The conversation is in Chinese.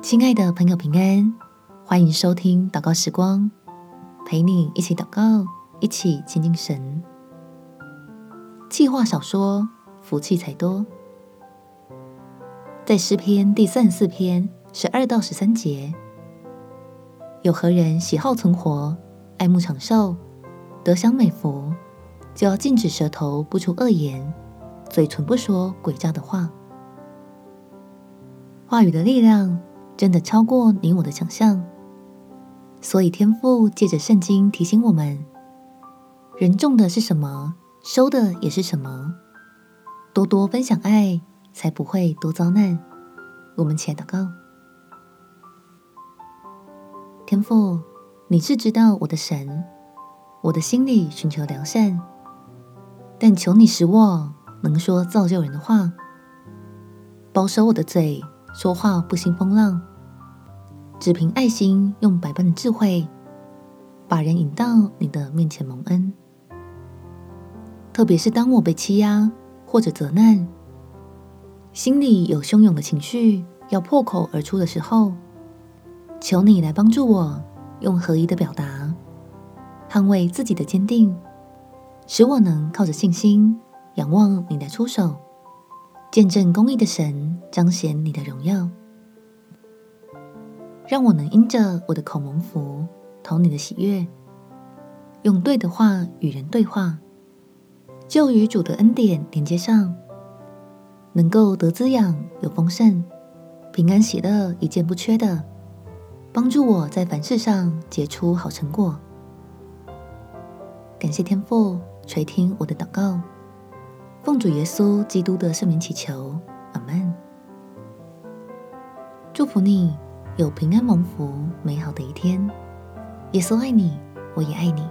亲爱的朋友，平安！欢迎收听祷告时光，陪你一起祷告，一起亲近神。计划少说，福气才多。在诗篇第三十四篇十二到十三节，有何人喜好存活，爱慕长寿，得享美福，就要禁止舌头不出恶言，嘴唇不说诡诈的话。话语的力量真的超过你我的想象，所以天父借着圣经提醒我们：人种的是什么，收的也是什么。多多分享爱，才不会多遭难。我们且祷告：天父，你是知道我的神，我的心里寻求良善，但求你使我能说造就人的话，保守我的嘴，说话不兴风浪，只凭爱心，用百般的智慧，把人引到你的面前蒙恩。特别是当我被欺压或者责难，心里有汹涌的情绪要破口而出的时候，求你来帮助我，用合一的表达，捍卫自己的坚定，使我能靠着信心仰望你来出手。见证公义的神彰显你的荣耀，让我能因着我的口蒙福，讨你的喜悦，用对的话与人对话，就与主的恩典连接上，能够得滋养，有丰盛，平安喜乐一件不缺的，帮助我在凡事上结出好成果。感谢天父垂听我的祷告。奉主耶稣基督的圣名祈求，祝福你有平安蒙福、美好的一天。耶稣爱你，我也爱你。